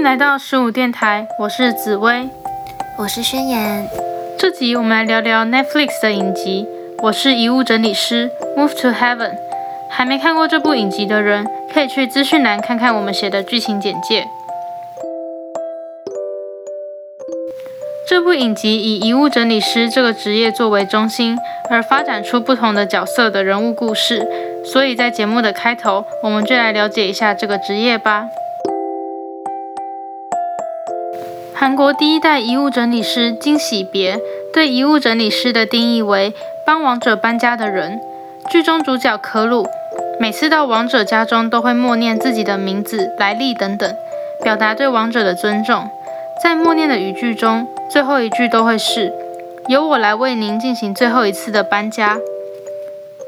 迎来到十五电台，我是紫薇，我是宣言。这集我们来聊聊 Netflix 的影集。我是遗物整理师，Move to Heaven。还没看过这部影集的人，可以去资讯栏看看我们写的剧情简介。这部影集以遗物整理师这个职业作为中心，而发展出不同的角色的人物故事。所以在节目的开头，我们就来了解一下这个职业吧。韩国第一代遗物整理师金喜别对遗物整理师的定义为帮王者搬家的人。剧中主角可鲁每次到王者家中都会默念自己的名字、来历等等，表达对王者的尊重。在默念的语句中，最后一句都会是“由我来为您进行最后一次的搬家”。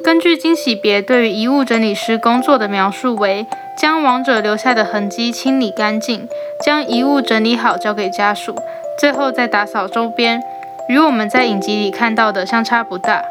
根据金喜别对于遗物整理师工作的描述为：将亡者留下的痕迹清理干净，将遗物整理好交给家属，最后再打扫周边。与我们在影集里看到的相差不大。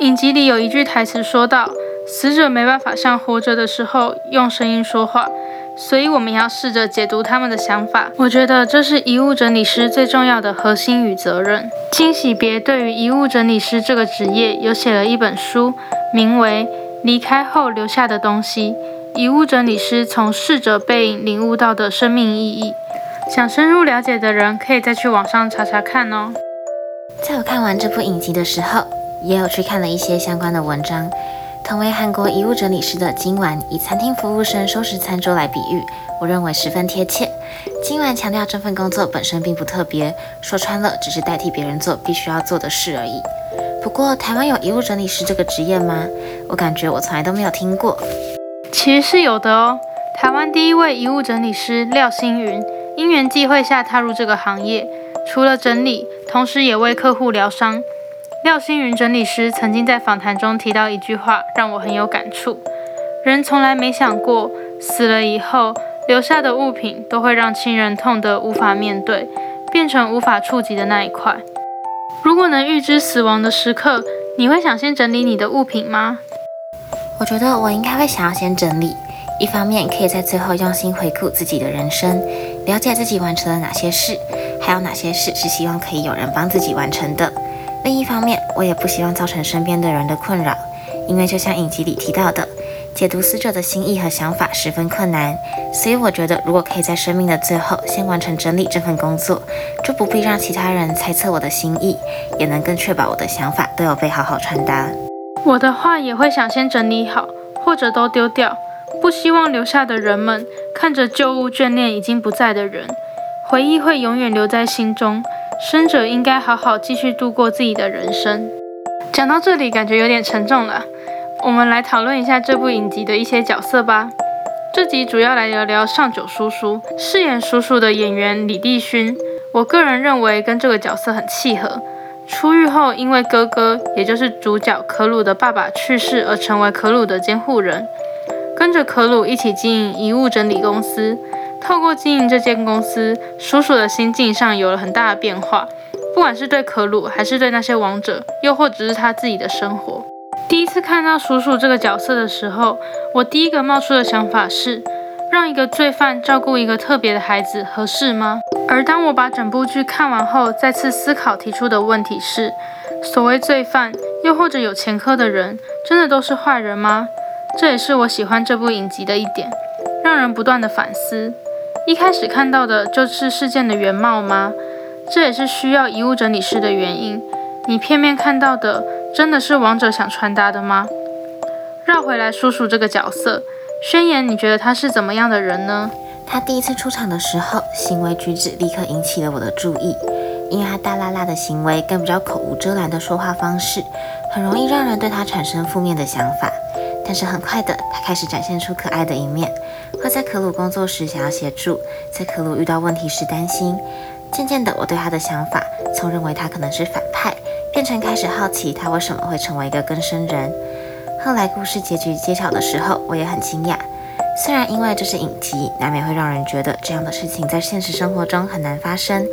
影集里有一句台词说道：“死者没办法像活着的时候用声音说话。”所以，我们要试着解读他们的想法。我觉得这是遗物整理师最重要的核心与责任。金喜别对于遗物整理师这个职业有写了一本书，名为《离开后留下的东西：遗物整理师从逝者背影领悟到的生命意义》。想深入了解的人可以再去网上查查看哦。在我看完这部影集的时候，也有去看了一些相关的文章。同为韩国遗物整理师的金晚，以餐厅服务生收拾餐桌来比喻，我认为十分贴切。金晚强调这份工作本身并不特别，说穿了只是代替别人做必须要做的事而已。不过，台湾有遗物整理师这个职业吗？我感觉我从来都没有听过。其实是有的哦。台湾第一位遗物整理师廖星云，因缘际会下踏入这个行业，除了整理，同时也为客户疗伤。廖星云整理师曾经在访谈中提到一句话，让我很有感触：人从来没想过，死了以后留下的物品都会让亲人痛得无法面对，变成无法触及的那一块。如果能预知死亡的时刻，你会想先整理你的物品吗？我觉得我应该会想要先整理，一方面可以在最后用心回顾自己的人生，了解自己完成了哪些事，还有哪些事是希望可以有人帮自己完成的。另一方面，我也不希望造成身边的人的困扰，因为就像影集里提到的，解读死者的心意和想法十分困难。所以我觉得，如果可以在生命的最后先完成整理这份工作，就不必让其他人猜测我的心意，也能更确保我的想法都有被好好传达。我的话也会想先整理好，或者都丢掉，不希望留下的人们看着旧物眷恋已经不在的人，回忆会永远留在心中。生者应该好好继续度过自己的人生。讲到这里，感觉有点沉重了。我们来讨论一下这部影集的一些角色吧。这集主要来聊聊上九叔叔，饰演叔叔的演员李帝勋。我个人认为跟这个角色很契合。出狱后，因为哥哥，也就是主角可鲁的爸爸去世，而成为可鲁的监护人，跟着可鲁一起经营遗物整理公司。透过经营这间公司，叔叔的心境上有了很大的变化。不管是对可鲁，还是对那些王者，又或者是他自己的生活。第一次看到叔叔这个角色的时候，我第一个冒出的想法是：让一个罪犯照顾一个特别的孩子，合适吗？而当我把整部剧看完后，再次思考提出的问题是：所谓罪犯，又或者有前科的人，真的都是坏人吗？这也是我喜欢这部影集的一点，让人不断的反思。一开始看到的就是事件的原貌吗？这也是需要遗物整理师的原因。你片面看到的，真的是王者想传达的吗？绕回来，叔叔这个角色，宣言，你觉得他是怎么样的人呢？他第一次出场的时候，行为举止立刻引起了我的注意，因为他大拉拉的行为跟比较口无遮拦的说话方式，很容易让人对他产生负面的想法。但是很快的，他开始展现出可爱的一面。会在可鲁工作时想要协助，在可鲁遇到问题时担心。渐渐的，我对他的想法从认为他可能是反派，变成开始好奇他为什么会成为一个更生人。后来故事结局揭晓的时候，我也很惊讶。虽然因为这是影集，难免会让人觉得这样的事情在现实生活中很难发生，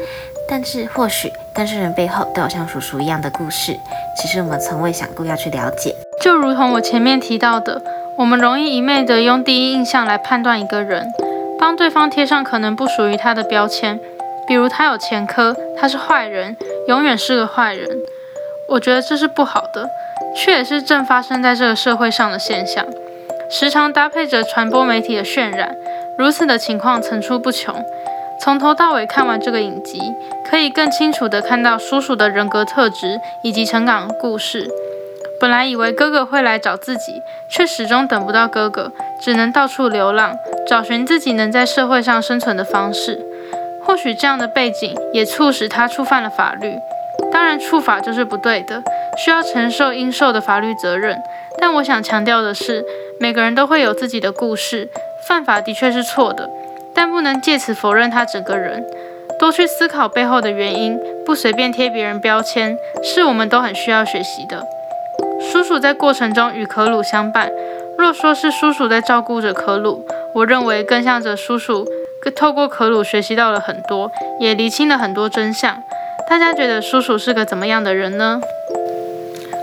但是或许更生人背后都有像叔叔一样的故事，只是我们从未想过要去了解。就如同我前面提到的。我们容易一昧地用第一印象来判断一个人，帮对方贴上可能不属于他的标签，比如他有前科，他是坏人，永远是个坏人。我觉得这是不好的，却也是正发生在这个社会上的现象，时常搭配着传播媒体的渲染，如此的情况层出不穷。从头到尾看完这个影集，可以更清楚地看到叔叔的人格特质以及成长故事。本来以为哥哥会来找自己，却始终等不到哥哥，只能到处流浪，找寻自己能在社会上生存的方式。或许这样的背景也促使他触犯了法律。当然，触法就是不对的，需要承受应受的法律责任。但我想强调的是，每个人都会有自己的故事，犯法的确是错的，但不能借此否认他整个人。多去思考背后的原因，不随便贴别人标签，是我们都很需要学习的。叔叔在过程中与可鲁相伴。若说是叔叔在照顾着可鲁，我认为更像着叔叔透过可鲁学习到了很多，也厘清了很多真相。大家觉得叔叔是个怎么样的人呢？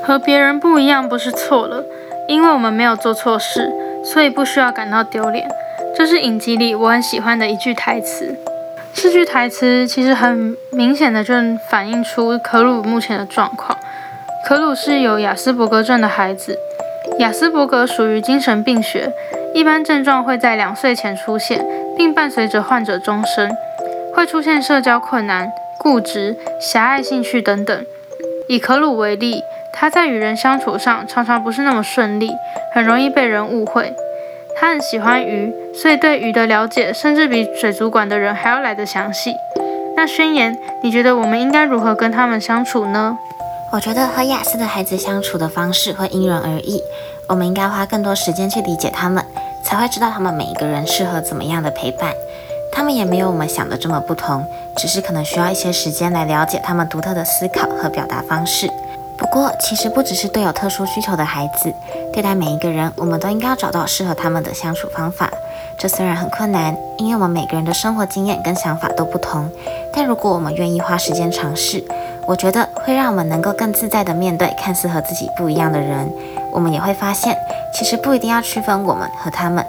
和别人不一样不是错了，因为我们没有做错事，所以不需要感到丢脸。这是影集里我很喜欢的一句台词。这句台词其实很明显的就反映出可鲁目前的状况。可鲁是有雅斯伯格症的孩子。雅斯伯格属于精神病学，一般症状会在两岁前出现，并伴随着患者终身。会出现社交困难、固执、狭隘兴趣等等。以可鲁为例，他在与人相处上常常不是那么顺利，很容易被人误会。他很喜欢鱼，所以对鱼的了解甚至比水族馆的人还要来得详细。那宣言，你觉得我们应该如何跟他们相处呢？我觉得和雅思的孩子相处的方式会因人而异，我们应该花更多时间去理解他们，才会知道他们每一个人适合怎么样的陪伴。他们也没有我们想的这么不同，只是可能需要一些时间来了解他们独特的思考和表达方式。不过，其实不只是对有特殊需求的孩子，对待每一个人，我们都应该要找到适合他们的相处方法。这虽然很困难，因为我们每个人的生活经验跟想法都不同，但如果我们愿意花时间尝试，我觉得会让我们能够更自在地面对看似和自己不一样的人。我们也会发现，其实不一定要区分我们和他们。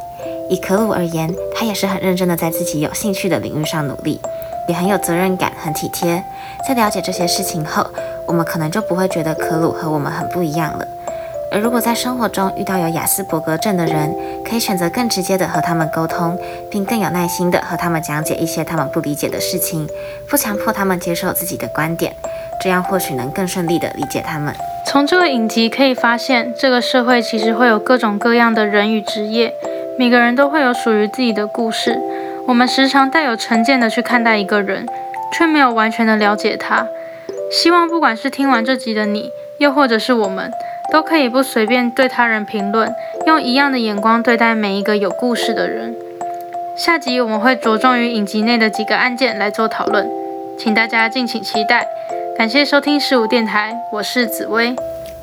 以可鲁而言，他也是很认真的在自己有兴趣的领域上努力，也很有责任感，很体贴。在了解这些事情后，我们可能就不会觉得可鲁和我们很不一样了。而如果在生活中遇到有雅斯伯格症的人，可以选择更直接的和他们沟通，并更有耐心的和他们讲解一些他们不理解的事情，不强迫他们接受自己的观点，这样或许能更顺利的理解他们。从这个影集可以发现，这个社会其实会有各种各样的人与职业，每个人都会有属于自己的故事。我们时常带有成见的去看待一个人，却没有完全的了解他。希望不管是听完这集的你，又或者是我们。都可以不随便对他人评论，用一样的眼光对待每一个有故事的人。下集我们会着重于影集内的几个案件来做讨论，请大家敬请期待。感谢收听十五电台，我是紫薇，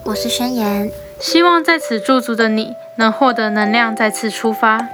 我是宣言，希望在此驻足的你能获得能量，再次出发。